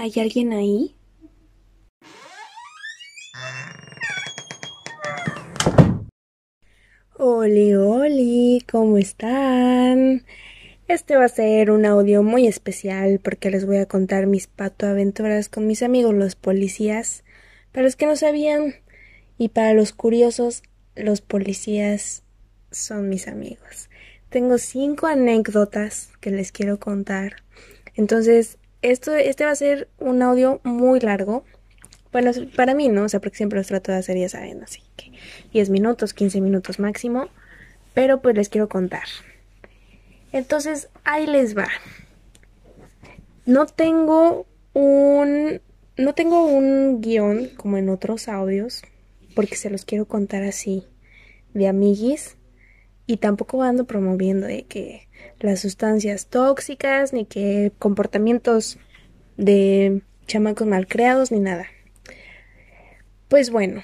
¿Hay alguien ahí? Oli, oli, ¿cómo están? Este va a ser un audio muy especial porque les voy a contar mis patoaventuras con mis amigos los policías. Para los que no sabían y para los curiosos, los policías son mis amigos. Tengo cinco anécdotas que les quiero contar. Entonces, esto, este va a ser un audio muy largo. Bueno, para mí no, o sea, porque siempre los trato de hacer, ya saben, así que 10 minutos, 15 minutos máximo. Pero pues les quiero contar. Entonces, ahí les va. No tengo un. No tengo un guion como en otros audios, porque se los quiero contar así, de amiguis. Y tampoco ando promoviendo de que las sustancias tóxicas, ni que comportamientos de chamacos malcreados, ni nada. Pues bueno,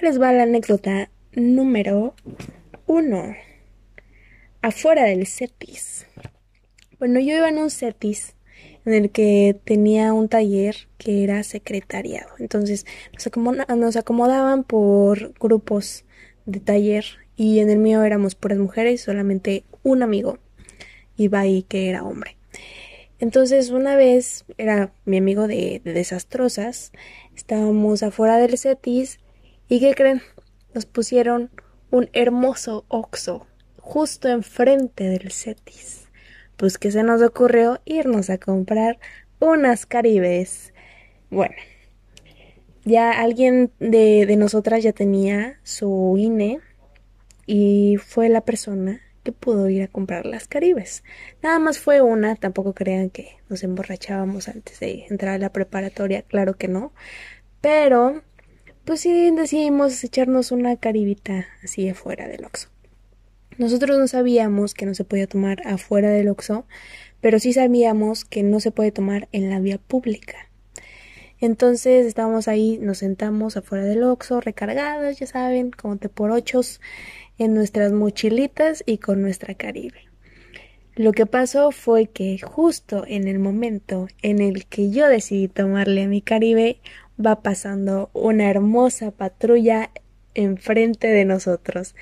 les va la anécdota número uno. Afuera del CETIS. Bueno, yo iba en un CETIS en el que tenía un taller que era secretariado. Entonces nos, acomodaban por grupos de taller y en el mío éramos puras mujeres, solamente un amigo iba ahí que era hombre. Entonces una vez era mi amigo de, de desastrosas, estábamos afuera del CETIS y ¿qué creen? Nos pusieron un hermoso oxo justo enfrente del CETIS. Pues que se nos ocurrió irnos a comprar unas caribes. Bueno, ya alguien de, de nosotras ya tenía su INE y fue la persona que pudo ir a comprar las caribes. Nada más fue una, tampoco crean que nos emborrachábamos antes de entrar a la preparatoria, claro que no. Pero, pues sí decidimos echarnos una caribita así afuera del Oxxo. Nosotros no sabíamos que no se podía tomar afuera del Oxxo, pero sí sabíamos que no se puede tomar en la vía pública. Entonces estábamos ahí, nos sentamos afuera del Oxxo, recargados, ya saben, como te por ochos, en nuestras mochilitas y con nuestra Caribe. Lo que pasó fue que justo en el momento en el que yo decidí tomarle a mi Caribe, va pasando una hermosa patrulla enfrente de nosotros.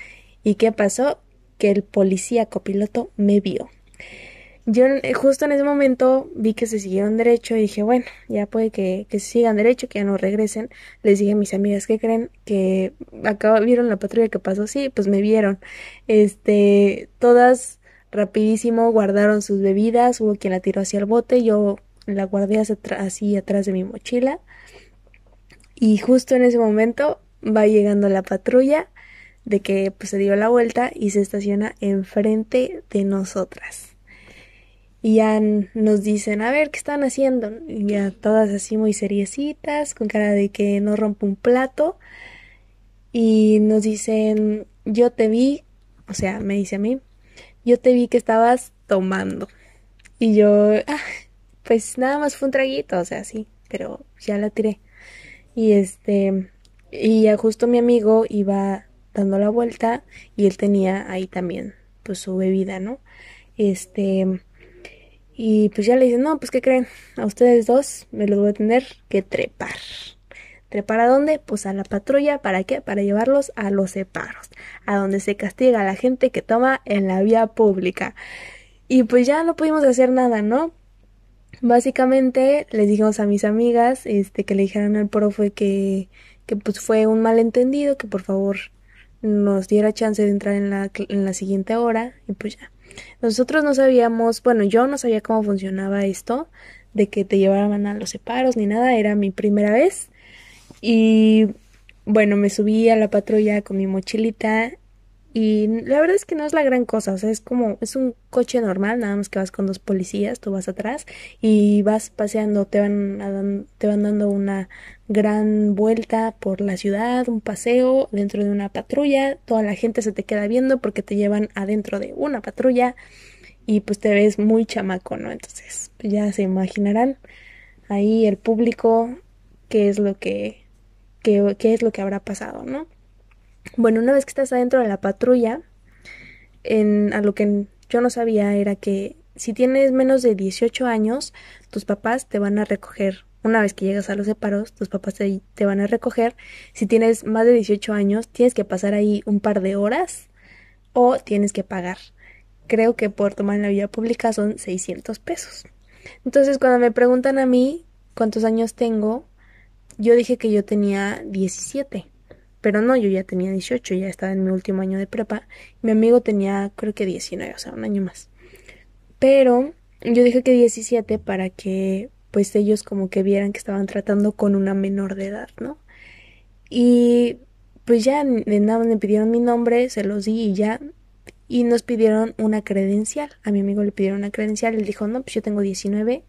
¿Y qué pasó? Que el policía copiloto me vio. Yo eh, justo en ese momento vi que se siguieron derecho y dije, bueno, ya puede que, que sigan derecho, que ya no regresen. Les dije a mis amigas, ¿qué creen? Que acá vieron la patrulla que pasó. Sí, pues me vieron. Este, todas rapidísimo guardaron sus bebidas, hubo quien la tiró hacia el bote, yo la guardé así atrás de mi mochila. Y justo en ese momento va llegando la patrulla de que pues, se dio la vuelta y se estaciona enfrente de nosotras y ya nos dicen, a ver, ¿qué están haciendo? Y ya todas así muy seriecitas, con cara de que no rompe un plato. Y nos dicen, yo te vi, o sea, me dice a mí, yo te vi que estabas tomando. Y yo, ah, pues nada más fue un traguito, o sea, sí, pero ya la tiré. Y este, y ya justo mi amigo iba dando la vuelta y él tenía ahí también, pues su bebida, ¿no? Este, y pues ya le dicen, no, pues ¿qué creen? A ustedes dos me los voy a tener que trepar. ¿Trepar a dónde? Pues a la patrulla. ¿Para qué? Para llevarlos a los separos. A donde se castiga a la gente que toma en la vía pública. Y pues ya no pudimos hacer nada, ¿no? Básicamente les dijimos a mis amigas este, que le dijeran al profe que, que pues fue un malentendido, que por favor nos diera chance de entrar en la, en la siguiente hora. Y pues ya. Nosotros no sabíamos, bueno, yo no sabía cómo funcionaba esto, de que te llevaban a los separos ni nada, era mi primera vez. Y bueno, me subí a la patrulla con mi mochilita y la verdad es que no es la gran cosa, o sea, es como, es un coche normal, nada más que vas con dos policías, tú vas atrás y vas paseando, te van, te van dando una gran vuelta por la ciudad, un paseo dentro de una patrulla, toda la gente se te queda viendo porque te llevan adentro de una patrulla y pues te ves muy chamaco, ¿no? Entonces, ya se imaginarán ahí el público qué es lo que, qué, qué es lo que habrá pasado, ¿no? Bueno, una vez que estás adentro de la patrulla, en, a lo que yo no sabía era que si tienes menos de 18 años, tus papás te van a recoger una vez que llegas a los separos, tus papás te, van a recoger. Si tienes más de 18 años, tienes que pasar ahí un par de horas o tienes que pagar. Creo que por tomar la vía pública son 600 pesos. Entonces, cuando me preguntan a mí cuántos años tengo, yo dije que yo tenía 17. Pero no, yo ya tenía 18, ya estaba en mi último año de prepa. Mi amigo tenía creo que 19, o sea, un año más. Pero yo dije que 17 para que pues ellos como que vieran que estaban tratando con una menor de edad, ¿no? Y pues ya de nada me pidieron mi nombre, se los di y ya. Y nos pidieron una credencial. A mi amigo le pidieron una credencial. Él dijo, no, pues yo tengo 19.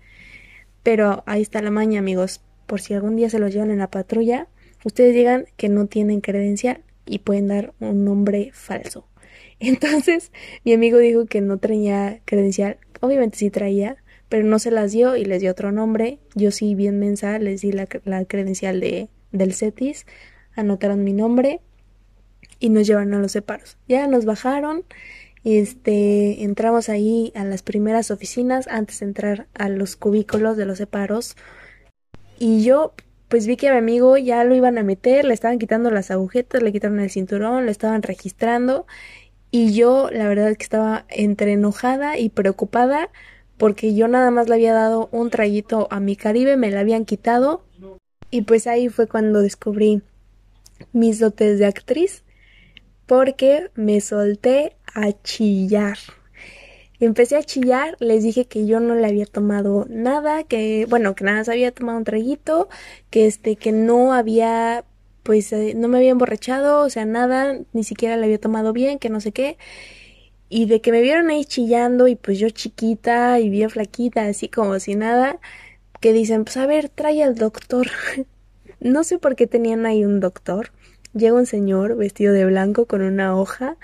Pero ahí está la maña, amigos. Por si algún día se los llevan en la patrulla, ustedes digan que no tienen credencial y pueden dar un nombre falso. Entonces, mi amigo dijo que no traía credencial. Obviamente sí traía, pero no se las dio y les dio otro nombre. Yo sí, bien mensa, les di la, credencial de, del CETIS, anotaron mi nombre y nos llevaron a los separos. Ya nos bajaron, este, entramos ahí a las primeras oficinas antes de entrar a los cubículos de los separos. Y yo pues vi que a mi amigo ya lo iban a meter, le estaban quitando las agujetas, le quitaron el cinturón, le estaban registrando y yo la verdad es que estaba entre enojada y preocupada porque yo nada más le había dado un traguito a mi Caribe, me la habían quitado y pues ahí fue cuando descubrí mis dotes de actriz porque me solté a chillar. Empecé a chillar, les dije que yo no le había tomado nada, que bueno, que nada se había tomado un traguito, que este que no había pues eh, no me había emborrachado, o sea, nada, ni siquiera le había tomado bien, que no sé qué. Y de que me vieron ahí chillando y pues yo chiquita y bien flaquita, así como si nada, que dicen, pues a ver, trae al doctor. no sé por qué tenían ahí un doctor. Llega un señor vestido de blanco con una hoja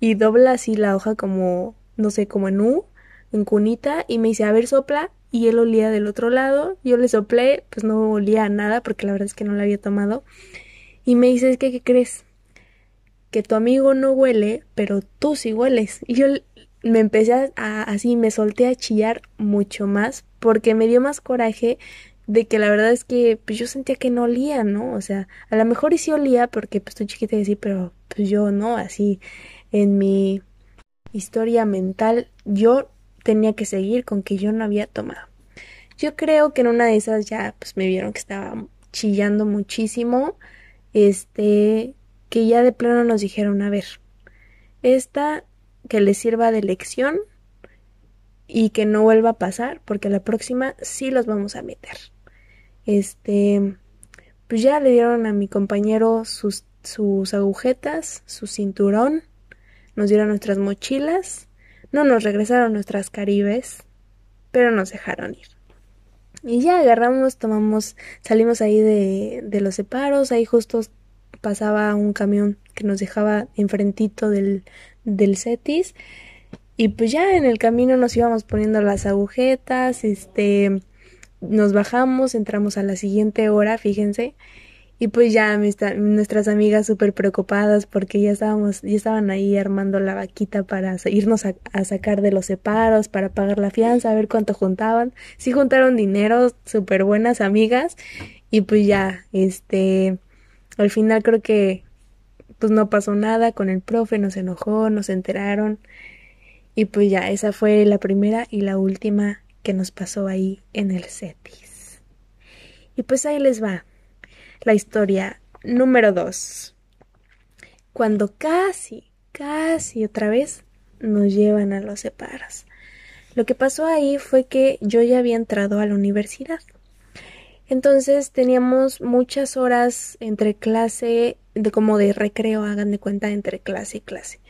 y dobla así la hoja como no sé, como en U, en cunita, y me dice, a ver, sopla, y él olía del otro lado, yo le soplé, pues no olía a nada, porque la verdad es que no la había tomado, y me dice, es que, ¿qué crees? Que tu amigo no huele, pero tú sí hueles. Y yo me empecé a, así, me solté a chillar mucho más, porque me dio más coraje de que la verdad es que pues yo sentía que no olía, ¿no? O sea, a lo mejor sí olía porque pues estoy chiquita y así, pero pues yo no, así en mi historia mental, yo tenía que seguir con que yo no había tomado. Yo creo que en una de esas ya pues me vieron que estaba chillando muchísimo, este, que ya de plano nos dijeron, a ver, esta que le sirva de lección y que no vuelva a pasar, porque la próxima sí los vamos a meter. Este, pues ya le dieron a mi compañero sus, sus agujetas, su cinturón, nos dieron nuestras mochilas, no nos regresaron nuestras caribes, pero nos dejaron ir. Y ya agarramos, tomamos, salimos ahí de, de los separos, ahí justo pasaba un camión que nos dejaba enfrentito del, del CETIS. Y pues ya en el camino nos íbamos poniendo las agujetas, este, nos bajamos, entramos a la siguiente hora, fíjense, y pues ya nuestras amigas súper preocupadas porque ya estábamos, ya estaban ahí armando la vaquita para irnos a, sacar de los separos, para pagar la fianza, a ver cuánto juntaban. Sí juntaron dinero, súper buenas amigas. Y pues ya, este, al final creo que pues no pasó nada con el profe, nos enojó, nos enteraron. Y pues ya, esa fue la primera y la última que nos pasó ahí en el CETIS. Y pues ahí les va la historia número 2. Cuando casi, casi otra vez nos llevan a los separos. Lo que pasó ahí fue que yo ya había entrado a la universidad. Entonces teníamos muchas horas entre clase, de como de recreo, hagan de cuenta, entre clase y clase.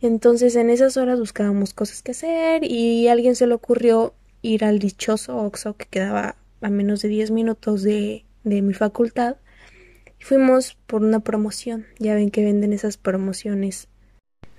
Entonces en esas horas buscábamos cosas que hacer y a alguien se le ocurrió ir al dichoso Oxo que quedaba a menos de 10 minutos de, de mi facultad fuimos por una promoción. Ya ven que venden esas promociones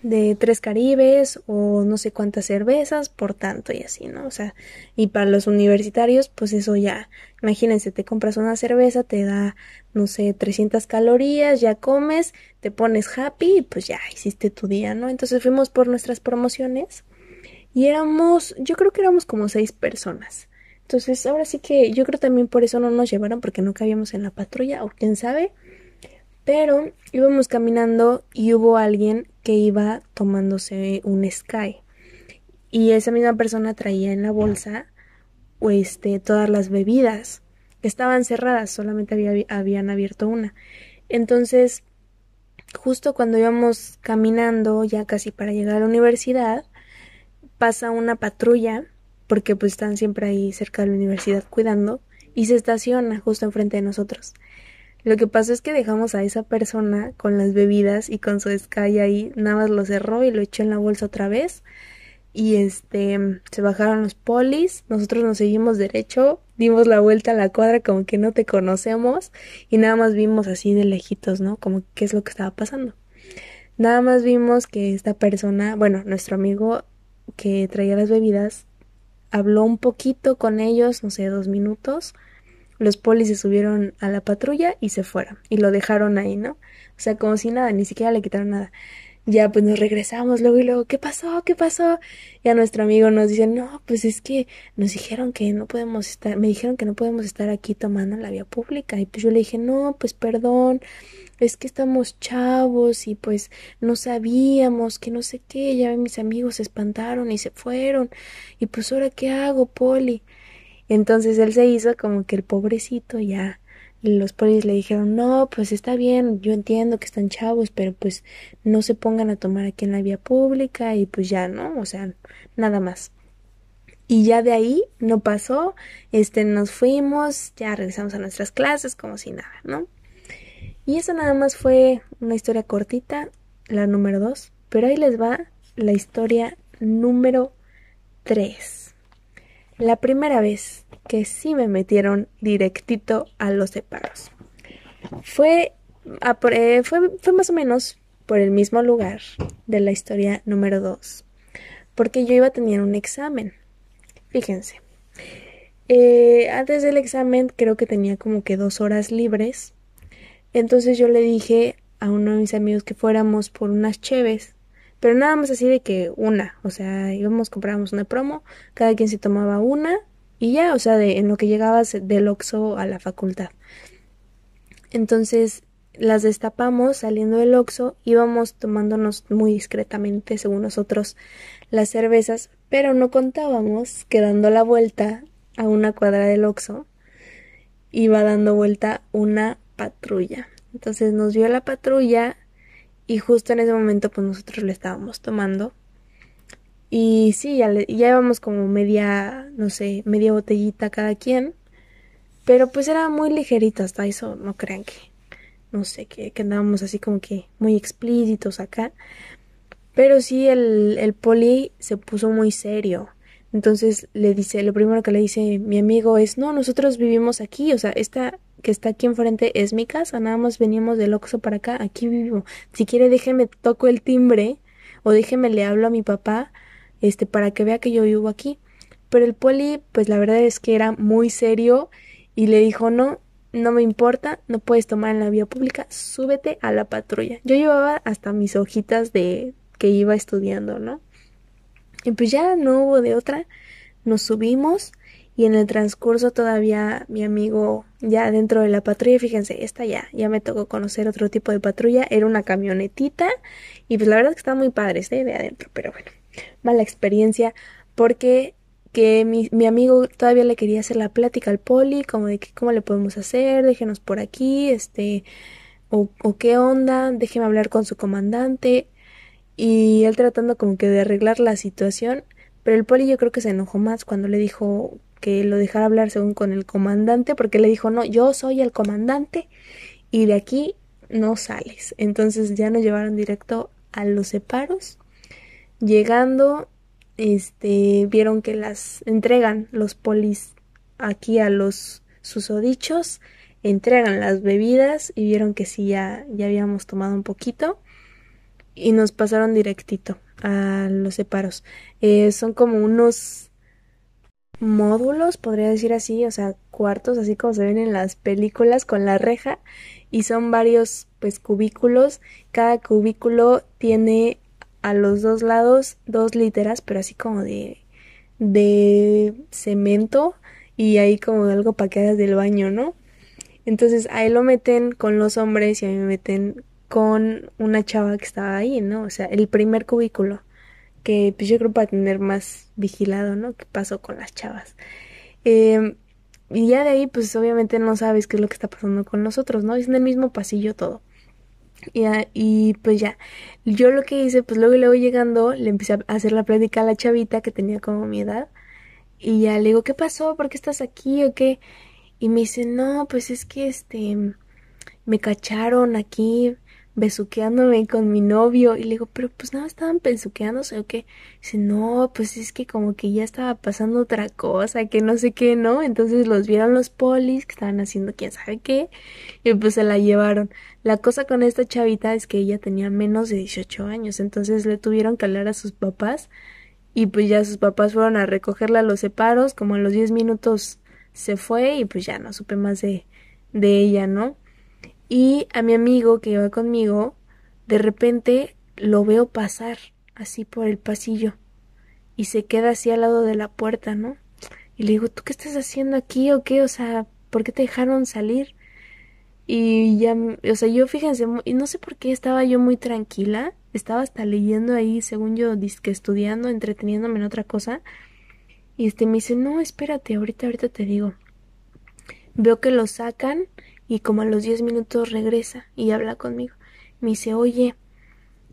de tres caribes o no sé cuántas cervezas por tanto y así, ¿no? O sea, y para los universitarios, pues eso ya, imagínense, te compras una cerveza, te da, no sé, 300 calorías, ya comes, te pones happy y pues ya hiciste tu día, ¿no? Entonces fuimos por nuestras promociones y éramos, yo creo que éramos como seis personas. Entonces, ahora sí que yo creo también por eso no nos llevaron, porque no cabíamos en la patrulla, o quién sabe. Pero íbamos caminando y hubo alguien que iba tomándose un Sky. Y esa misma persona traía en la bolsa este, todas las bebidas. Estaban cerradas, solamente había, habían abierto una. Entonces, justo cuando íbamos caminando, ya casi para llegar a la universidad, pasa una patrulla, porque pues están siempre ahí cerca de la universidad cuidando, y se estaciona justo enfrente de nosotros. Lo que pasó es que dejamos a esa persona con las bebidas y con su Sky ahí, nada más lo cerró y lo echó en la bolsa otra vez. Y este, se bajaron los polis, nosotros nos seguimos derecho, dimos la vuelta a la cuadra como que no te conocemos y nada más vimos así de lejitos, ¿no? Como qué es lo que estaba pasando. Nada más vimos que esta persona, bueno, nuestro amigo que traía las bebidas, habló un poquito con ellos, no sé, dos minutos, los polis se subieron a la patrulla y se fueron. Y lo dejaron ahí, ¿no? O sea, como si nada, ni siquiera le quitaron nada. Ya pues nos regresamos luego y luego, ¿qué pasó? ¿Qué pasó? Y a nuestro amigo nos dice, no, pues es que nos dijeron que no podemos estar, me dijeron que no podemos estar aquí tomando la vía pública. Y pues yo le dije, no, pues perdón, es que estamos chavos y pues no sabíamos que no sé qué, ya mis amigos se espantaron y se fueron. Y pues ahora qué hago, Poli. Entonces él se hizo como que el pobrecito ya los polis le dijeron, no, pues está bien, yo entiendo que están chavos, pero pues no se pongan a tomar aquí en la vía pública y pues ya, ¿no? O sea, nada más. Y ya de ahí no pasó, este, nos fuimos, ya regresamos a nuestras clases como si nada, ¿no? Y eso nada más fue una historia cortita, la número dos, pero ahí les va la historia número tres. La primera vez que sí me metieron directito a los separos. Fue, eh, fue, fue más o menos por el mismo lugar de la historia número 2, porque yo iba a tener un examen. Fíjense, eh, antes del examen creo que tenía como que dos horas libres, entonces yo le dije a uno de mis amigos que fuéramos por unas cheves pero nada más así de que una, o sea, íbamos, comprábamos una promo, cada quien se tomaba una y ya, o sea, de, en lo que llegabas del Oxxo a la facultad. Entonces las destapamos saliendo del Oxxo, íbamos tomándonos muy discretamente, según nosotros, las cervezas, pero no contábamos que dando la vuelta a una cuadra del Oxxo iba dando vuelta una patrulla. Entonces nos vio la patrulla y justo en ese momento pues nosotros le estábamos tomando. Y sí, ya, le, ya íbamos como media, no sé, media botellita cada quien. Pero pues era muy ligerito hasta eso, no crean que, no sé, que, que andábamos así como que muy explícitos acá. Pero sí, el, el poli se puso muy serio. Entonces le dice, lo primero que le dice mi amigo es, no, nosotros vivimos aquí, o sea, esta que está aquí enfrente es mi casa, nada más veníamos del Oxxo para acá, aquí vivo. Si quiere déjeme toco el timbre o déjeme le hablo a mi papá, este, para que vea que yo vivo aquí. Pero el poli, pues la verdad es que era muy serio y le dijo, no, no me importa, no puedes tomar en la vía pública, súbete a la patrulla. Yo llevaba hasta mis hojitas de que iba estudiando, ¿no? Y pues ya no hubo de otra, nos subimos y en el transcurso todavía mi amigo ya dentro de la patrulla, fíjense, esta ya, ya me tocó conocer otro tipo de patrulla, era una camionetita y pues la verdad es que está muy padre, ¿eh? de adentro, pero bueno, mala experiencia porque que mi, mi, amigo todavía le quería hacer la plática al poli, como de que cómo le podemos hacer, déjenos por aquí, este, o, o qué onda, déjeme hablar con su comandante, y él tratando como que de arreglar la situación, pero el poli yo creo que se enojó más cuando le dijo que lo dejara hablar según con el comandante, porque le dijo, no, yo soy el comandante y de aquí no sales. Entonces ya nos llevaron directo a los separos. Llegando, este, vieron que las entregan los polis aquí a los susodichos, entregan las bebidas y vieron que sí ya, ya habíamos tomado un poquito y nos pasaron directito a los separos. Eh, son como unos módulos, podría decir así, o sea, cuartos, así como se ven en las películas con la reja y son varios pues cubículos. Cada cubículo tiene a los dos lados dos literas, pero así como de de cemento y ahí como algo para que hagas del baño, ¿no? Entonces a él lo meten con los hombres y a mí me meten con una chava que estaba ahí, ¿no? O sea, el primer cubículo, que pues yo creo para tener más vigilado, ¿no? ¿Qué pasó con las chavas? Eh, y ya de ahí, pues obviamente no sabes qué es lo que está pasando con nosotros, ¿no? Es en el mismo pasillo todo. Y, y, pues ya, yo lo que hice, pues luego y luego llegando, le empecé a hacer la plática a la chavita que tenía como mi edad. Y ya le digo, ¿qué pasó? ¿Por qué estás aquí o qué? Y me dice, no, pues es que este, me cacharon aquí besuqueándome con mi novio y le digo, pero pues nada, estaban besuqueándose o qué. Dice, no, pues es que como que ya estaba pasando otra cosa, que no sé qué, ¿no? Entonces los vieron los polis que estaban haciendo quién sabe qué y pues se la llevaron. La cosa con esta chavita es que ella tenía menos de 18 años, entonces le tuvieron que hablar a sus papás y pues ya sus papás fueron a recogerla a los separos, como en los 10 minutos se fue y pues ya no supe más de, de ella, ¿no? Y a mi amigo que iba conmigo, de repente lo veo pasar así por el pasillo y se queda así al lado de la puerta, ¿no? Y le digo, ¿tú qué estás haciendo aquí o qué? O sea, ¿por qué te dejaron salir? Y ya, o sea, yo fíjense, y no sé por qué estaba yo muy tranquila, estaba hasta leyendo ahí, según yo, disque estudiando, entreteniéndome en otra cosa. Y este me dice, no, espérate, ahorita, ahorita te digo. Veo que lo sacan y como a los diez minutos regresa y habla conmigo. Me dice, oye,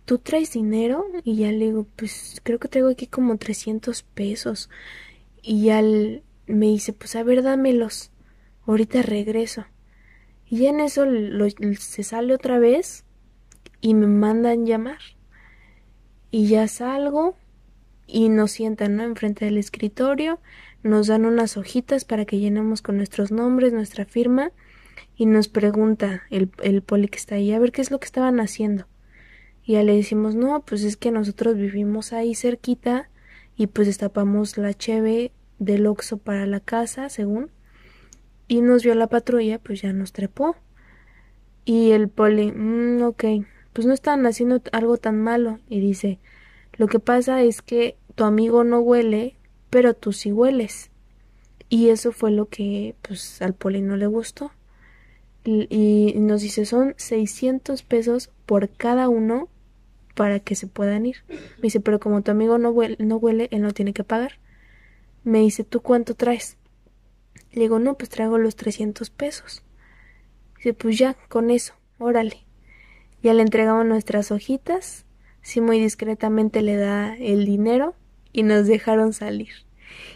¿tú traes dinero? Y ya le digo, pues creo que traigo aquí como 300 pesos. Y ya me dice, pues a ver, dámelos. Ahorita regreso. Y en eso se sale otra vez y me mandan llamar. Y ya salgo y nos sientan ¿no? enfrente del escritorio, nos dan unas hojitas para que llenemos con nuestros nombres, nuestra firma y nos pregunta el, el poli que está ahí, a ver qué es lo que estaban haciendo. Y ya le decimos, no, pues es que nosotros vivimos ahí cerquita y pues destapamos la cheve del Oxo para la casa, según. Y nos vio la patrulla, pues ya nos trepó. Y el poli, mmm, ok, pues no están haciendo algo tan malo. Y dice, lo que pasa es que tu amigo no huele, pero tú sí hueles. Y eso fue lo que, pues, al poli no le gustó y nos dice son 600 pesos por cada uno para que se puedan ir. Me dice, pero como tu amigo no huele, no huele, él no tiene que pagar. Me dice, ¿tú cuánto traes? Le digo, no, pues traigo los 300 pesos. Dice, pues ya, con eso, órale. Ya le entregamos nuestras hojitas, sí muy discretamente le da el dinero y nos dejaron salir.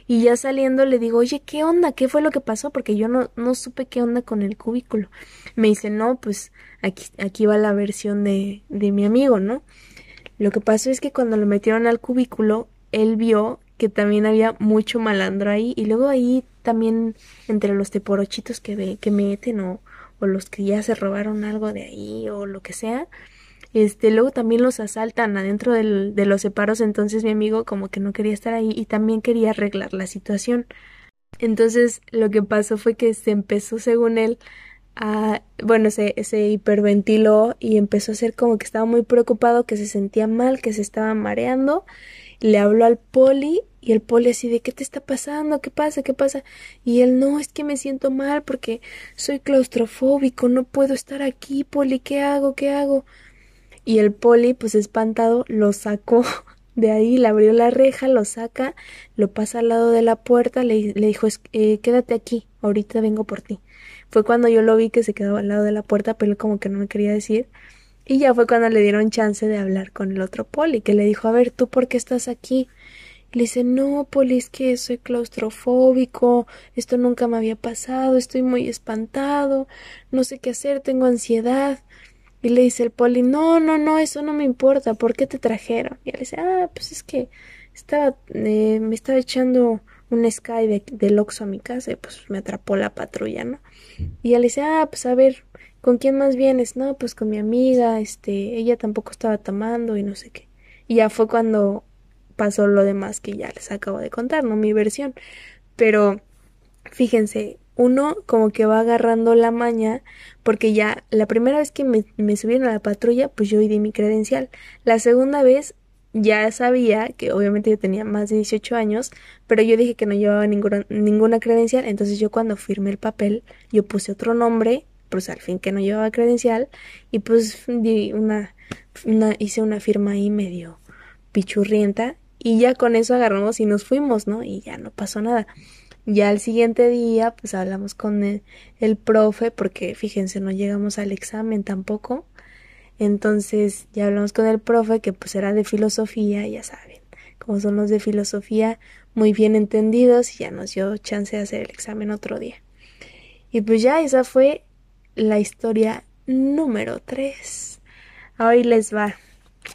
Y ya saliendo le digo, oye, ¿qué onda? ¿Qué fue lo que pasó? Porque yo no, no supe qué onda con el cubículo. Me dice, no, pues aquí, aquí va la versión de, de mi amigo, ¿no? Lo que pasó es que cuando lo metieron al cubículo, él vio que también había mucho malandro ahí y luego ahí también entre los teporochitos que, ve, que meten o, o los que ya se robaron algo de ahí o lo que sea, este, luego también los asaltan adentro de los separos, entonces mi amigo como que no quería estar ahí y también quería arreglar la situación. Entonces lo que pasó fue que se empezó, según él, a, bueno, se, se hiperventiló y empezó a ser como que estaba muy preocupado, que se sentía mal, que se estaba mareando. Le habló al poli y el poli así de ¿qué te está pasando? ¿Qué pasa? ¿Qué pasa? Y él no, es que me siento mal porque soy claustrofóbico, no puedo estar aquí, poli, ¿qué hago? ¿Qué hago? Y el poli, pues espantado, lo sacó de ahí, le abrió la reja, lo saca, lo pasa al lado de la puerta, le, le dijo, eh, quédate aquí, ahorita vengo por ti. Fue cuando yo lo vi que se quedó al lado de la puerta, pero como que no me quería decir. Y ya fue cuando le dieron chance de hablar con el otro poli, que le dijo, a ver, ¿tú por qué estás aquí? Y le dice, no, poli, es que soy claustrofóbico, esto nunca me había pasado, estoy muy espantado, no sé qué hacer, tengo ansiedad. Y le dice el poli, no, no, no, eso no me importa, ¿por qué te trajeron? Y él dice, ah, pues es que estaba, eh, me estaba echando un Sky de, del Oxxo a mi casa y pues me atrapó la patrulla, ¿no? Y él dice, ah, pues a ver, ¿con quién más vienes? No, pues con mi amiga, este, ella tampoco estaba tomando y no sé qué. Y ya fue cuando pasó lo demás que ya les acabo de contar, ¿no? Mi versión. Pero, fíjense, uno como que va agarrando la maña porque ya la primera vez que me, subieron a la patrulla pues yo di mi credencial la segunda vez ya sabía que obviamente yo tenía más de 18 años, pero yo dije que no llevaba ninguna, ninguna credencial, entonces yo cuando firmé el papel, yo puse otro nombre, pues al fin que no llevaba credencial, y pues di una, una, hice una firma ahí medio pichurrienta, y ya con eso agarramos y nos fuimos, ¿no? Y ya no pasó nada. Ya al siguiente día, pues hablamos con el, profe, porque fíjense, no llegamos al examen tampoco. Entonces ya hablamos con el profe que pues era de filosofía, ya saben, como son los de filosofía muy bien entendidos y ya nos dio chance de hacer el examen otro día. Y pues ya esa fue la historia número 3. Hoy les va,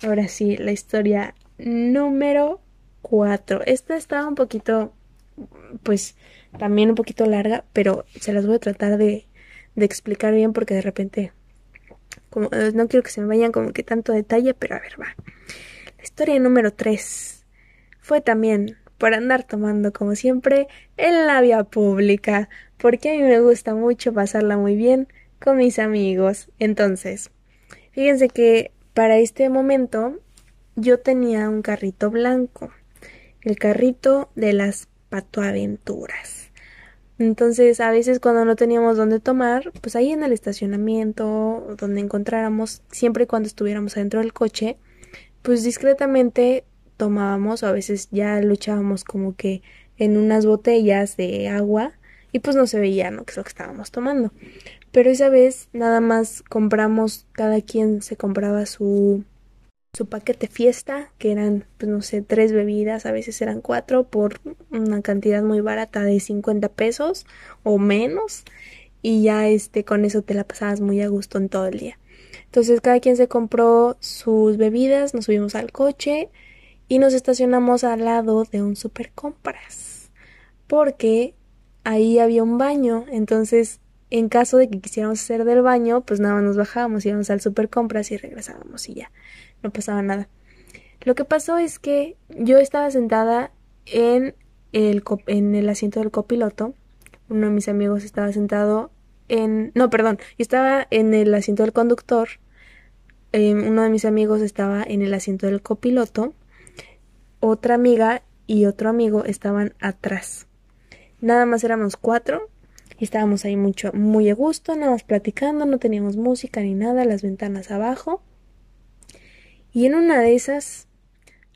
ahora sí, la historia número 4. Esta está un poquito, pues también un poquito larga, pero se las voy a tratar de, explicar bien porque de repente eh, no quiero que se me vayan como que tanto detalle, pero a ver, va. La historia número 3 fue también por andar tomando como siempre en la vía pública, porque a mí me gusta mucho pasarla muy bien con mis amigos. Entonces, fíjense que para este momento yo tenía un carrito blanco, el carrito de las patoaventuras. Entonces, a veces cuando no teníamos dónde tomar, pues ahí en el estacionamiento, donde encontráramos, siempre y cuando estuviéramos adentro del coche, pues discretamente tomábamos, o a veces ya luchábamos como que en unas botellas de agua y pues no se veía, ¿no? Que es lo que estábamos tomando. Pero esa vez nada más compramos, cada quien se compraba su su paquete fiesta, que eran, pues no sé, tres bebidas, a veces eran cuatro, por una cantidad muy barata de 50 pesos o menos, y ya este, con eso te la pasabas muy a gusto en todo el día. Entonces cada quien se compró sus bebidas, nos subimos al coche y nos estacionamos al lado de un super compras, porque ahí había un baño, entonces en caso de que quisiéramos hacer del baño, pues nada nos bajábamos, íbamos al super compras y regresábamos y ya no pasaba nada. Lo que pasó es que yo estaba sentada en el, en el asiento del copiloto. Uno de mis amigos estaba sentado en... No, perdón, yo estaba en el asiento del conductor. Em, uno de mis amigos estaba en el asiento del copiloto. Otra amiga y otro amigo estaban atrás. Nada más éramos cuatro y estábamos ahí mucho, muy a gusto, nada más platicando, no teníamos música ni nada, las ventanas abajo. Y en una de esas,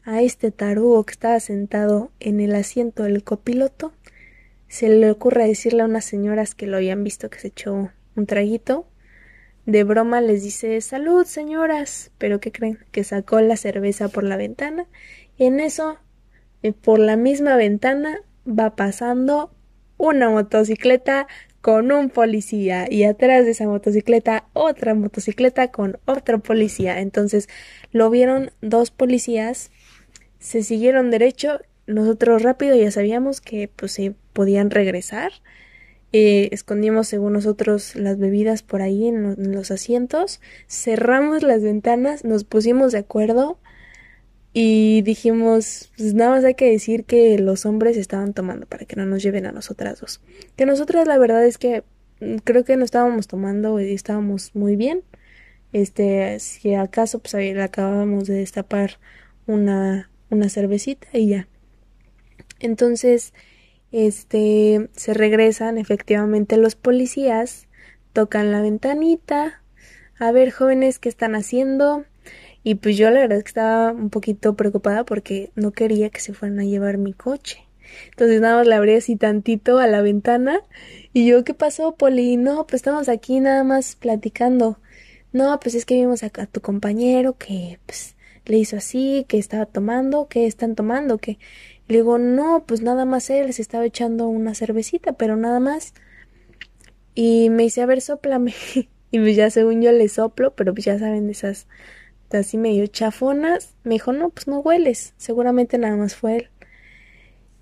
a este tarugo que estaba sentado en el asiento del copiloto, se le ocurre decirle a unas señoras que lo habían visto que se echó un traguito. De broma les dice salud, señoras. Pero ¿qué creen? Que sacó la cerveza por la ventana. Y en eso, eh, por la misma ventana, va pasando una motocicleta con un policía y atrás de esa motocicleta otra motocicleta con otro policía. Entonces lo vieron dos policías, se siguieron derecho, nosotros rápido ya sabíamos que pues se podían regresar. Eh, escondimos según nosotros las bebidas por ahí en los asientos, cerramos las ventanas, nos pusimos de acuerdo y dijimos, pues nada más hay que decir que los hombres estaban tomando para que no nos lleven a nosotras dos. Que nosotras la verdad es que mm, creo que no estábamos tomando y estábamos muy bien. Este, si acaso pues ahí acabábamos de destapar una, una cervecita y ya. Entonces, este, se regresan efectivamente los policías, tocan la ventanita, a ver jóvenes, ¿qué están haciendo? Y pues yo la verdad es que estaba un poquito preocupada porque no quería que se fueran a llevar mi coche. Entonces nada más le abrí así tantito a la ventana y yo, ¿qué pasó, Poli? No, pues estamos aquí nada más platicando. No, pues es que vimos a, a tu compañero que pues le hizo así, que estaba tomando, que están tomando, que le digo, no, pues nada más él se estaba echando una cervecita, pero nada más. Y me dice, a ver, soplame. y pues ya según yo le soplo, pero pues ya saben esas así medio chafonas. Me dijo, no, pues no hueles, seguramente nada más fue él.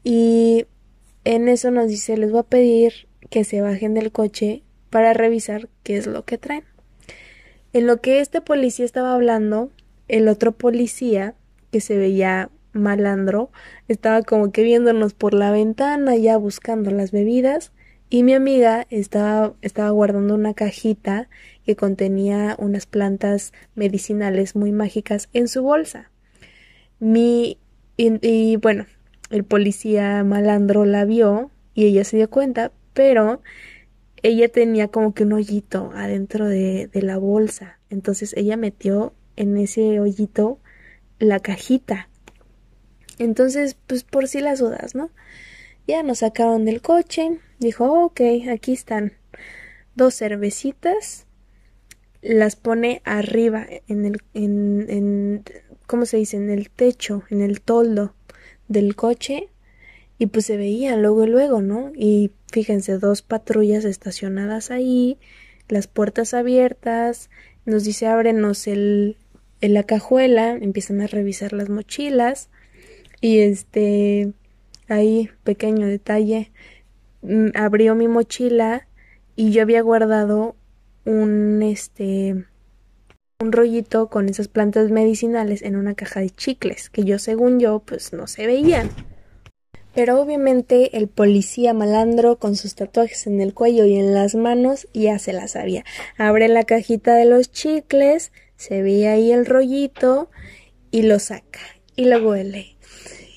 Y en eso nos dice, les voy a pedir que se bajen del coche para revisar qué es lo que traen. En lo que este policía estaba hablando, el otro policía, que se veía malandro, estaba como que viéndonos por la ventana ya buscando las bebidas y mi amiga estaba, estaba guardando una cajita que contenía unas plantas medicinales muy mágicas en su bolsa. Mi, y, bueno, el policía malandro la vio y ella se dio cuenta, pero ella tenía como que un hoyito adentro de, la bolsa. Entonces ella metió en ese hoyito la cajita. Entonces, pues por si las dudas, ¿no? Ya nos sacaron del coche. Dijo, ok, aquí están dos cervecitas. Las pone arriba en el, en, en, ¿cómo se dice? En el techo, en el toldo del coche. Y pues se veían luego y luego, ¿no? Y fíjense, dos patrullas estacionadas ahí, las puertas abiertas. Nos dice, ábrenos el, la cajuela, empiezan a revisar las mochilas y este, ahí, pequeño detalle, mm, abrió mi mochila y yo había guardado un, este, un rollito con esas plantas medicinales en una caja de chicles, que yo según yo, pues no se veían. Pero obviamente el policía malandro con sus tatuajes en el cuello y en las manos ya se las sabía. Abre la cajita de los chicles, se ve ahí el rollito y lo saca y lo huele.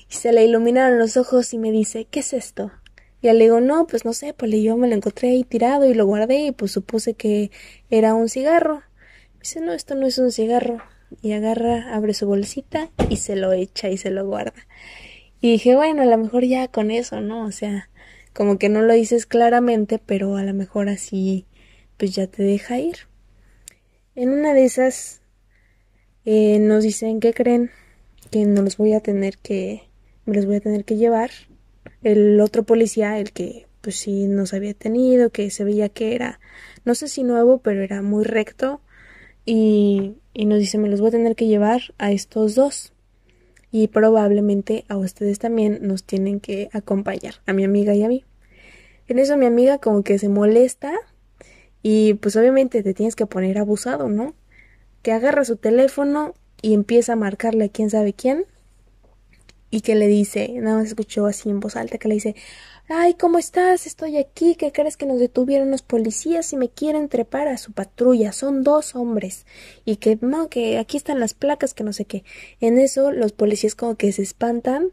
Y se le iluminaron los ojos y me dice, ¿qué es esto? Y le digo, no, pues no sé, pues yo me lo encontré ahí tirado y lo guardé y pues supuse que era un cigarro. Dice, no, esto no es un cigarro. Y agarra, abre su bolsita y se lo echa y se lo guarda. Y dije, bueno, a lo mejor ya con eso, ¿no? O sea, como que no lo dices claramente, pero a lo mejor así, pues ya te deja ir. En una de esas eh, nos dicen que creen que no los voy a tener que me los voy a tener que llevar. El otro policía, el que pues sí nos había tenido, que se veía que era, no sé si nuevo, pero era muy recto, y, y nos dice me los voy a tener que llevar a estos dos. Y probablemente a ustedes también nos tienen que acompañar, a mi amiga y a mí. En eso mi amiga como que se molesta y pues obviamente te tienes que poner abusado, ¿no? Que agarra su teléfono y empieza a marcarle a quién sabe quién. Y que le dice, nada más escuchó así en voz alta, que le dice, ay, ¿cómo estás? Estoy aquí, ¿qué crees que nos detuvieron los policías y me quieren trepar a su patrulla? Son dos hombres. Y que, no, que aquí están las placas, que no sé qué. En eso los policías como que se espantan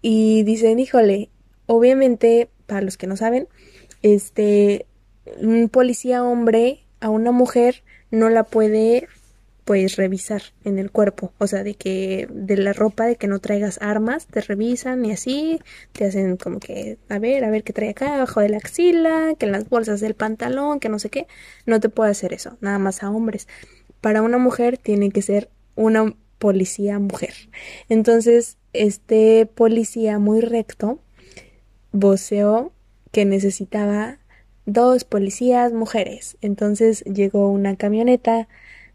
y dicen, híjole, obviamente, para los que no saben, este, un policía hombre a una mujer no la puede pues revisar en el cuerpo, o sea, de que de la ropa de que no traigas armas, te revisan y así, te hacen como que a ver, a ver qué trae acá abajo de la axila, que en las bolsas del pantalón, que no sé qué, no te puede hacer eso, nada más a hombres. Para una mujer tiene que ser una policía mujer. Entonces, este policía muy recto voceó que necesitaba dos policías mujeres. Entonces llegó una camioneta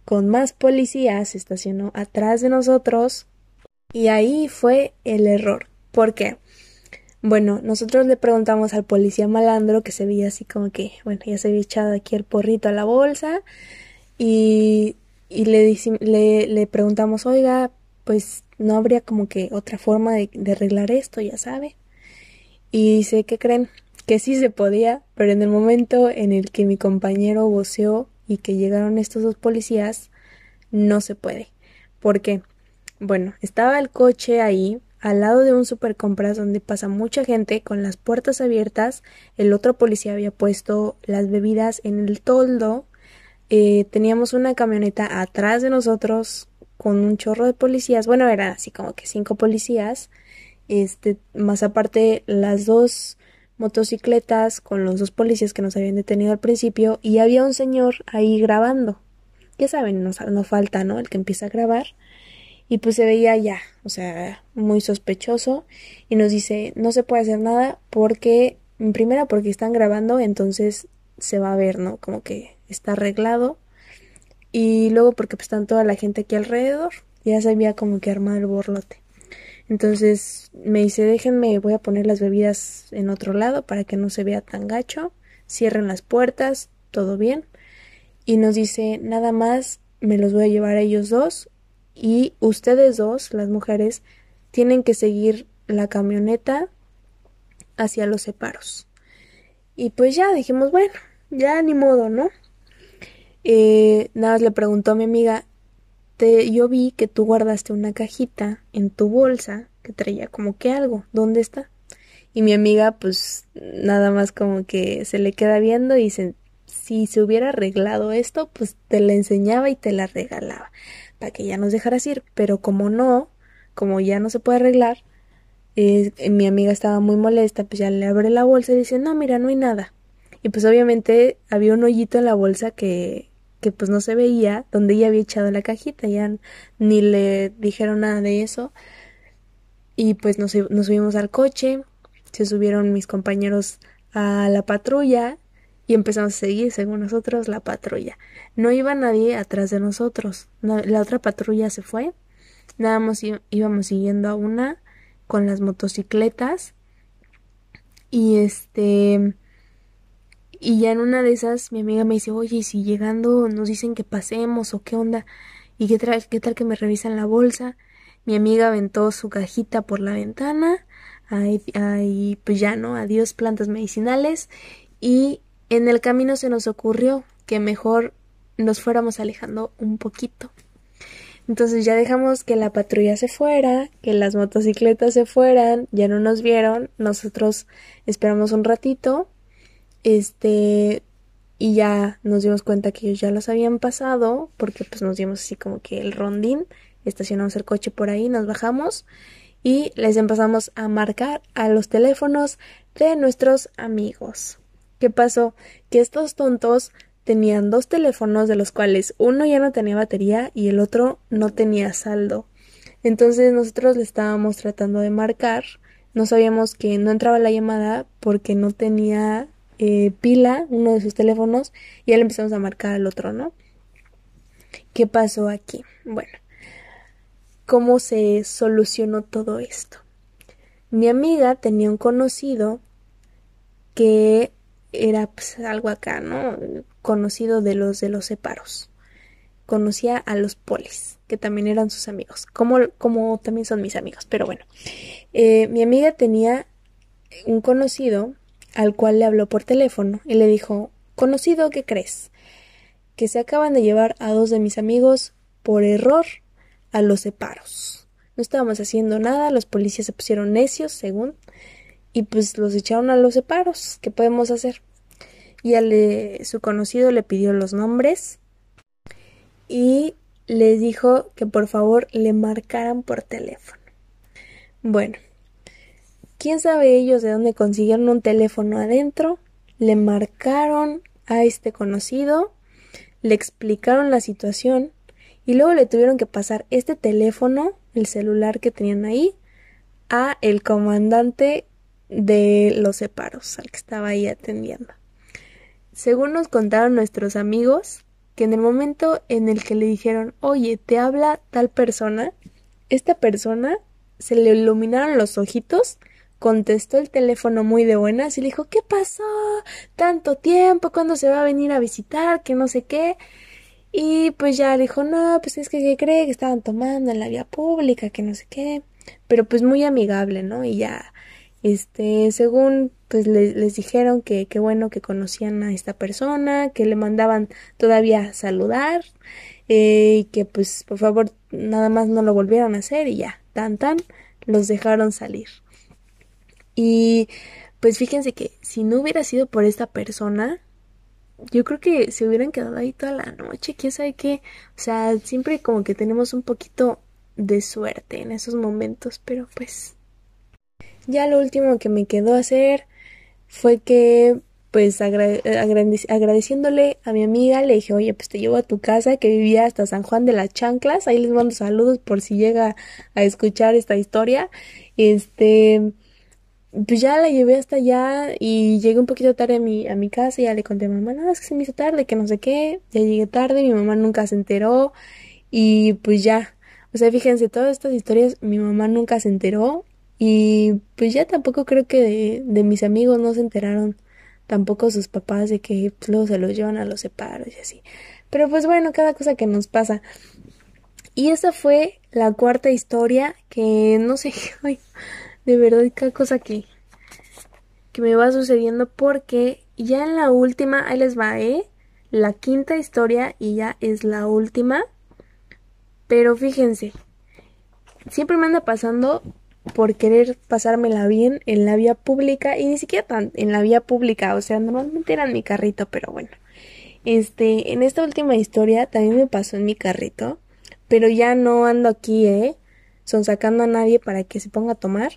con más policías, se estacionó atrás de nosotros y ahí fue el error. ¿Por qué? Bueno, nosotros le preguntamos al policía malandro que se veía así como que, bueno, ya se había echado aquí el porrito a la bolsa y, y le, le, preguntamos, oiga, pues no habría como que otra forma de, de arreglar esto, ya sabe. Y dice, ¿qué creen? que sí se podía, pero en el momento en el que mi compañero voceó y que llegaron estos dos policías, no se puede. ¿Por qué? Bueno, estaba el coche ahí, al lado de un supercompras donde pasa mucha gente con las puertas abiertas. El otro policía había puesto las bebidas en el toldo. Eh, teníamos una camioneta atrás de nosotros con un chorro de policías. Bueno, era así como que cinco policías. Este, más aparte, las dos motocicletas con los dos policías que nos habían detenido al principio y había un señor ahí grabando. Ya saben, no, falta, ¿no? El que empieza a grabar. Y pues se veía ya, o sea, muy sospechoso. Y nos dice, no se puede hacer nada porque, en primera, porque están grabando, entonces se va a ver, ¿no? Como que está arreglado. Y luego porque pues están toda la gente aquí alrededor. Ya se había como que armado el borlote. Entonces me dice, déjenme, voy a poner las bebidas en otro lado para que no se vea tan gacho. Cierren las puertas, todo bien. Y nos dice, nada más, me los voy a llevar a ellos dos y ustedes dos, las mujeres, tienen que seguir la camioneta hacia los separos. Y pues ya dijimos, bueno, ya ni modo, ¿no? Eh, nada más le preguntó a mi amiga, te, yo vi que tú guardaste una cajita en tu bolsa que traía como que algo. ¿Dónde está? Y mi amiga, pues nada más como que se le queda viendo y dice, si se hubiera arreglado esto, pues te la enseñaba y te la regalaba para que ya nos dejaras ir. Pero como no, como ya no se puede arreglar, eh, mi amiga estaba muy molesta, pues ya le abre la bolsa y dice, no, mira, no hay nada. Y pues obviamente había un hoyito en la bolsa que, que pues no se veía, donde ella había echado la cajita, ya ni le dijeron nada de eso. Y pues nos, nos subimos al coche, se subieron mis compañeros a la patrulla y empezamos a seguir, según nosotros, la patrulla. No iba nadie atrás de nosotros. la otra patrulla se fue. Nada más íbamos siguiendo a una con las motocicletas. Y este. Y ya en una de esas, mi amiga me dice, oye, si llegando nos dicen que pasemos o qué onda, y qué, qué tal que me revisan la bolsa. Mi amiga aventó su cajita por la ventana, ahí, ahí pues ya no, adiós plantas medicinales, y en el camino se nos ocurrió que mejor nos fuéramos alejando un poquito. Entonces ya dejamos que la patrulla se fuera, que las motocicletas se fueran, ya no nos vieron, nosotros esperamos un ratito, este, y ya nos dimos cuenta que ellos ya los habían pasado, porque pues nos dimos así como que el rondín, estacionamos el coche por ahí, nos bajamos y les empezamos a marcar a los teléfonos de nuestros amigos. ¿Qué pasó? Que estos tontos tenían dos teléfonos de los cuales uno ya no tenía batería y el otro no tenía saldo. Entonces nosotros le estábamos tratando de marcar, no sabíamos que no entraba la llamada porque no tenía eh, pila uno de sus teléfonos y ya le empezamos a marcar al otro, ¿no? ¿Qué pasó aquí? Bueno, ¿cómo se solucionó todo esto? Mi amiga tenía un conocido que era pues, algo acá, ¿no? Conocido de los de los separos. Conocía a los polis, que también eran sus amigos, como, como también son mis amigos, pero bueno. Eh, mi amiga tenía un conocido al cual le habló por teléfono y le dijo, conocido, ¿qué crees? Que se acaban de llevar a dos de mis amigos por error a los separos. No estábamos haciendo nada, los policías se pusieron necios, según, y pues los echaron a los separos. ¿Qué podemos hacer? Y a su conocido le pidió los nombres y les dijo que por favor le marcaran por teléfono. Bueno, quién sabe ellos de dónde consiguieron un teléfono adentro, le marcaron a este conocido, le explicaron la situación y luego le tuvieron que pasar este teléfono, el celular que tenían ahí, a el comandante de los separos al que estaba ahí atendiendo. Según nos contaron nuestros amigos, que en el momento en el que le dijeron, oye, te habla tal persona, esta persona se le iluminaron los ojitos, contestó el teléfono muy de buenas y le dijo, ¿qué pasó? Tanto tiempo, ¿cuándo se va a venir a visitar? Que no sé qué. Y pues ya dijo, no, pues es que ¿qué cree? Que estaban tomando en la vía pública, que no sé qué. Pero pues muy amigable, ¿no? Y ya este, según pues les dijeron que qué bueno que conocían a esta persona, que le mandaban todavía saludar, eh, y que pues por favor nada más no lo volvieron a hacer y ya, tan tan, los dejaron salir. Y pues fíjense que si no hubiera sido por esta persona, yo creo que se hubieran quedado ahí toda la noche, quién sabe qué, o sea, siempre como que tenemos un poquito de suerte en esos momentos, pero pues ya lo último que me quedó hacer fue que, pues agradeciéndole a mi amiga, le dije, oye, pues te llevo a tu casa que vivía hasta San Juan de las Chanclas. Ahí les mando saludos por si llega a escuchar esta historia. Este, pues ya la llevé hasta allá y llegué un poquito tarde a mi, a mi casa y ya le conté a mamá, no, es que se me hizo tarde, que no sé qué. Ya llegué tarde, mi mamá nunca se enteró y pues ya. O sea, fíjense, todas estas historias mi mamá nunca se enteró y pues ya tampoco creo que de, mis amigos no se enteraron tampoco sus papás de que pues, luego se los llevan a los separos y así. Pero pues bueno, cada cosa que nos pasa. Y esa fue la cuarta historia que no sé, de verdad cada cosa que, que me va sucediendo porque ya en la última, ahí les va, ¿eh? La quinta historia y ya es la última. Pero fíjense, siempre me anda pasando por querer pasármela bien en la vía pública y ni siquiera tan en la vía pública, o sea, normalmente era en mi carrito, pero bueno. Este, en esta última historia también me pasó en mi carrito, pero ya no ando aquí, eh, son sacando a nadie para que se ponga a tomar.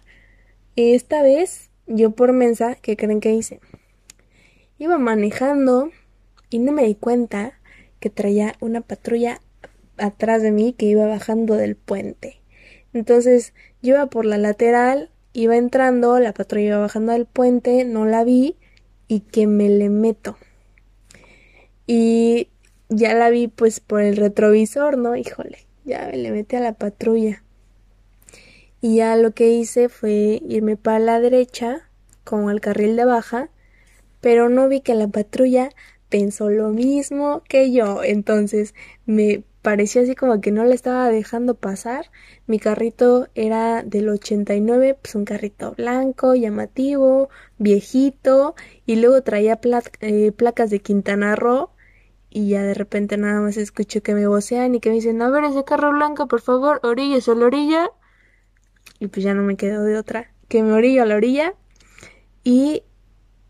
Esta vez, yo por mensa, ¿qué creen que hice? Iba manejando y no me di cuenta que traía una patrulla atrás de mí que iba bajando del puente. Entonces yo iba por la lateral, iba entrando, la patrulla iba bajando del puente, no la vi y que me le meto. Y ya la vi pues por el retrovisor, ¿no? Híjole, ya me le metí a la patrulla. Y ya lo que hice fue irme para la derecha, como al carril de baja, pero no vi que la patrulla pensó lo mismo que yo. Entonces me parecía así como que no le estaba dejando pasar. Mi carrito era del 89, pues un carrito blanco, llamativo, viejito, y luego traía eh, placas de Quintana Roo. Y ya de repente nada más escucho que me vocean y que me dicen, a ver ese carro blanco, por favor, orilla a la orilla. Y pues ya no me quedo de otra. Que me orillo a la orilla. Y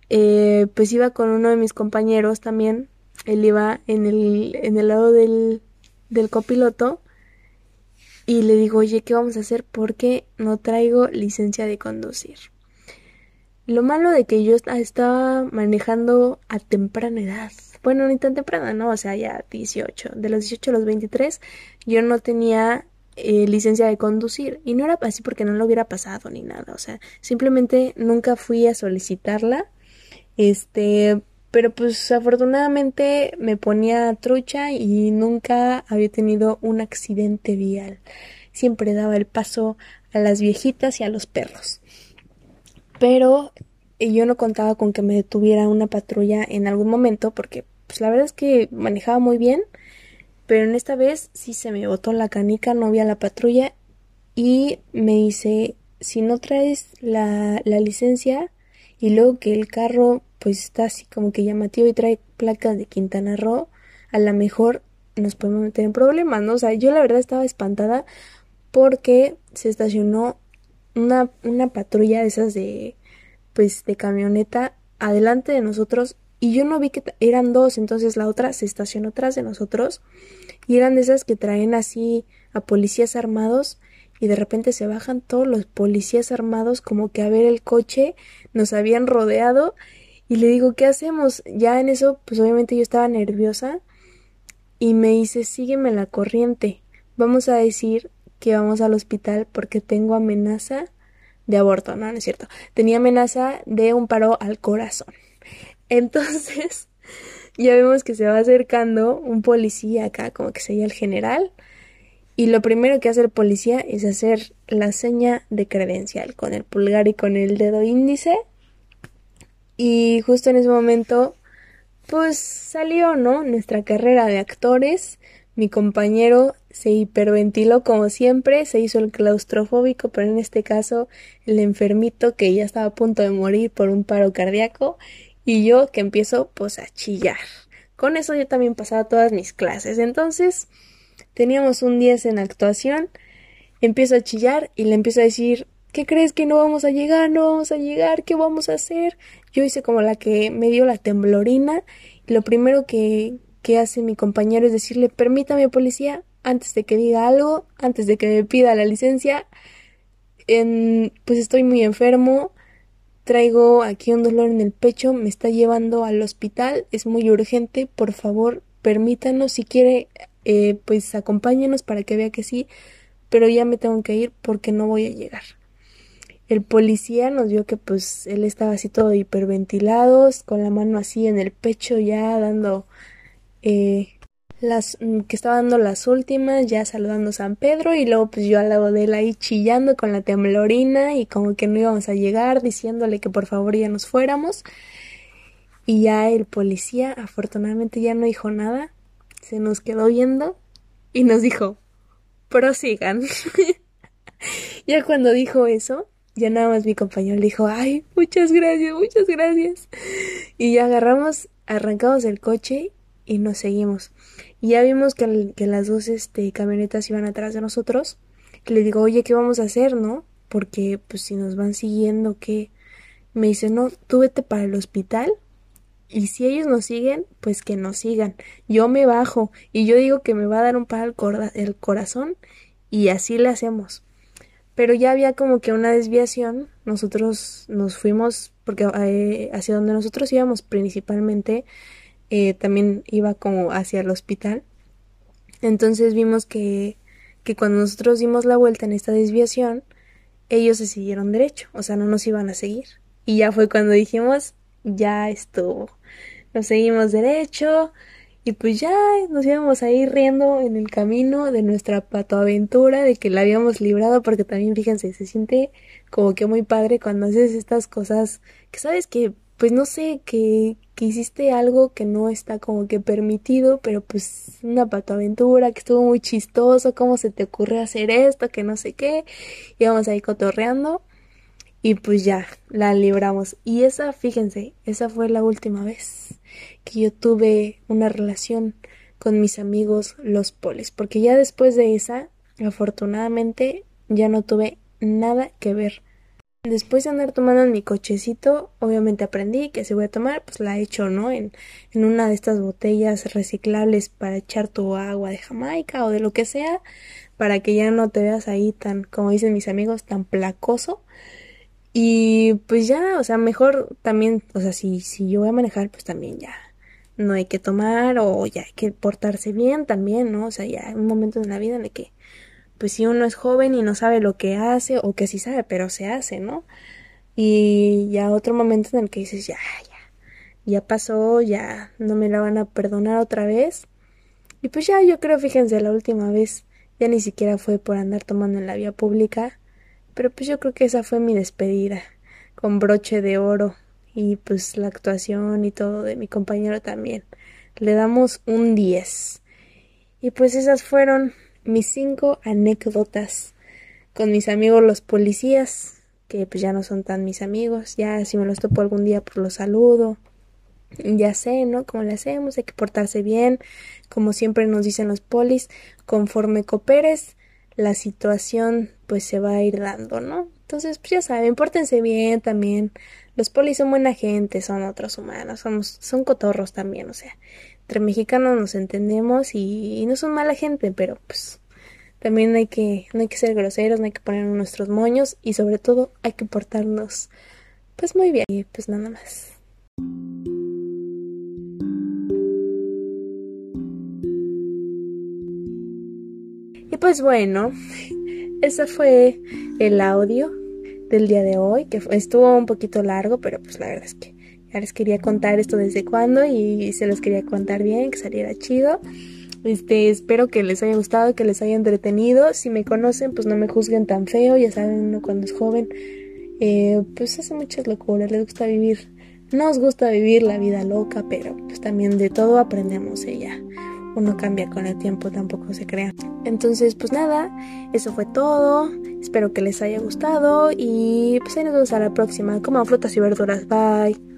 eh, pues iba con uno de mis compañeros también. Él iba en el, en el lado del, del copiloto. Y le digo, oye, ¿qué vamos a hacer? Porque no traigo licencia de conducir. Lo malo de que yo estaba manejando a temprana edad. Bueno, ni tan temprana, ¿no? O sea, ya 18. De los 18 a los 23, yo no tenía eh, licencia de conducir. Y no era así porque no lo hubiera pasado ni nada. O sea, simplemente nunca fui a solicitarla este, pero pues afortunadamente me ponía trucha y nunca había tenido un accidente vial. Siempre daba el paso a las viejitas y a los perros. Pero eh, yo no contaba con que me detuviera una patrulla en algún momento porque pues la verdad es que manejaba muy bien, pero en esta vez sí se me botó la canica, no vi a la patrulla y me dice, si no traes la, la licencia y luego que el carro pues está así como que llamativo y trae placas de Quintana Roo, a lo mejor nos podemos meter en problemas, ¿no? O sea, yo la verdad estaba espantada porque se estacionó una, una patrulla de esas de, pues, de camioneta adelante de nosotros y yo no vi que eran dos, entonces la otra se estacionó atrás de nosotros y eran de esas que traen así a policías armados y de repente se bajan todos los policías armados como que a ver el coche, nos habían rodeado y le digo, ¿qué hacemos? Ya en eso, pues obviamente yo estaba nerviosa y me dice, sígueme la corriente. Vamos a decir que vamos al hospital porque tengo amenaza de aborto. No, no es cierto. Tenía amenaza de un paro al corazón. Entonces, ya vemos que se va acercando un policía acá, como que sería el general. Y lo primero que hace el policía es hacer la seña de credencial con el pulgar y con el dedo índice y justo en ese momento, pues salió, ¿no? Nuestra carrera de actores. Mi compañero se hiperventiló como siempre, se hizo el claustrofóbico, pero en este caso el enfermito que ya estaba a punto de morir por un paro cardíaco y yo que empiezo pues a chillar. Con eso yo también pasaba todas mis clases. Entonces teníamos un 10 en actuación, empiezo a chillar y le empiezo a decir ¿Qué crees que no vamos a llegar? No vamos a llegar, ¿qué vamos a hacer? Yo hice como la que me dio la temblorina y lo primero que, que hace mi compañero es decirle, permítame policía, antes de que diga algo, antes de que me pida la licencia, en, pues estoy muy enfermo, traigo aquí un dolor en el pecho, me está llevando al hospital, es muy urgente, por favor, permítanos, si quiere, eh, pues acompáñenos para que vea que sí, pero ya me tengo que ir porque no voy a llegar. El policía nos vio que pues él estaba así todo hiperventilado, con la mano así en el pecho ya dando eh, las mm, que estaba dando las últimas, ya saludando a San Pedro y luego pues yo al lado de él ahí chillando con la temblorina y como que no íbamos a llegar, diciéndole que por favor ya nos fuéramos. Y ya el policía afortunadamente ya no dijo nada, se nos quedó viendo y nos dijo, prosigan. ya cuando dijo eso, ya nada más mi compañero le dijo, ay, muchas gracias, muchas gracias. Y ya agarramos, arrancamos el coche y nos seguimos. Y ya vimos que, que las dos este, camionetas iban atrás de nosotros. le digo, oye, ¿qué vamos a hacer, no? Porque, pues, si nos van siguiendo, ¿qué? Me dice, no, tú vete para el hospital. Y si ellos nos siguen, pues que nos sigan. Yo me bajo y yo digo que me va a dar un par el corazón y así le hacemos. Pero ya había como que una desviación. Nosotros nos fuimos, porque eh, hacia donde nosotros íbamos principalmente, eh, también iba como hacia el hospital. Entonces vimos que, que cuando nosotros dimos la vuelta en esta desviación, ellos se siguieron derecho, o sea, no nos iban a seguir. Y ya fue cuando dijimos, ya estuvo. Nos seguimos derecho y pues ya nos íbamos a ir riendo en el camino de nuestra patoaventura, de que la habíamos librado, porque también fíjense, se siente como que muy padre cuando haces estas cosas que sabes que, pues no sé, que, que hiciste algo que no está como que permitido, pero pues una patoaventura que estuvo muy chistoso, cómo se te ocurre hacer esto, que no sé qué, íbamos ahí cotorreando y pues ya, la libramos. Y esa, fíjense, esa fue la última vez que yo tuve una relación con mis amigos los polis. Porque ya después de esa, afortunadamente, ya no tuve nada que ver. Después de andar tomando en mi cochecito, obviamente aprendí que si voy a tomar, pues la echo, ¿no? En, en una de estas botellas reciclables para echar tu agua de Jamaica o de lo que sea, para que ya no te veas ahí tan, como dicen mis amigos, tan placoso. Y pues ya, o sea, mejor también, o sea, si, si yo voy a manejar, pues también ya no hay que tomar o ya hay que portarse bien también, ¿no? O sea, ya un momento en la vida en el que, pues si uno es joven y no sabe lo que hace, o que sí sabe, pero se hace, ¿no? Y ya otro momento en el que dices, ya, ya, ya pasó, ya no me la van a perdonar otra vez. Y pues ya, yo creo, fíjense, la última vez ya ni siquiera fue por andar tomando en la vía pública pero pues yo creo que esa fue mi despedida, con broche de oro y pues la actuación y todo de mi compañero también. Le damos un 10. Y pues esas fueron mis cinco anécdotas con mis amigos los policías, que pues ya no son tan mis amigos, ya si me los topo algún día pues los saludo. Ya sé, ¿no? Como le hacemos, hay que portarse bien, como siempre nos dicen los polis, conforme cooperes, la situación pues se va a ir dando, ¿no? Entonces, pues ya saben, pórtense bien también. Los polis son buena gente, son otros humanos, somos, son cotorros también, o sea, entre mexicanos nos entendemos y, no son mala gente, pero pues también hay que, no hay que ser groseros, no hay que poner nuestros moños y sobre todo hay que portarnos pues muy bien y pues nada más. Y pues bueno, ese fue el audio del día de hoy, que estuvo un poquito largo, pero pues la verdad es que les quería contar esto desde cuándo y se los quería contar bien, que saliera chido. Este, espero que les haya gustado, que les haya entretenido. Si me conocen, pues no me juzguen tan feo, ya saben, uno cuando es joven, eh, pues hace muchas locuras, les gusta vivir. Nos gusta vivir la vida loca, pero pues también de todo aprendemos ella uno cambia con el tiempo, tampoco se crea. Entonces, pues nada, eso fue todo. Espero que les haya gustado y pues ahí nos vemos a la próxima. Como frutas y verduras. Bye.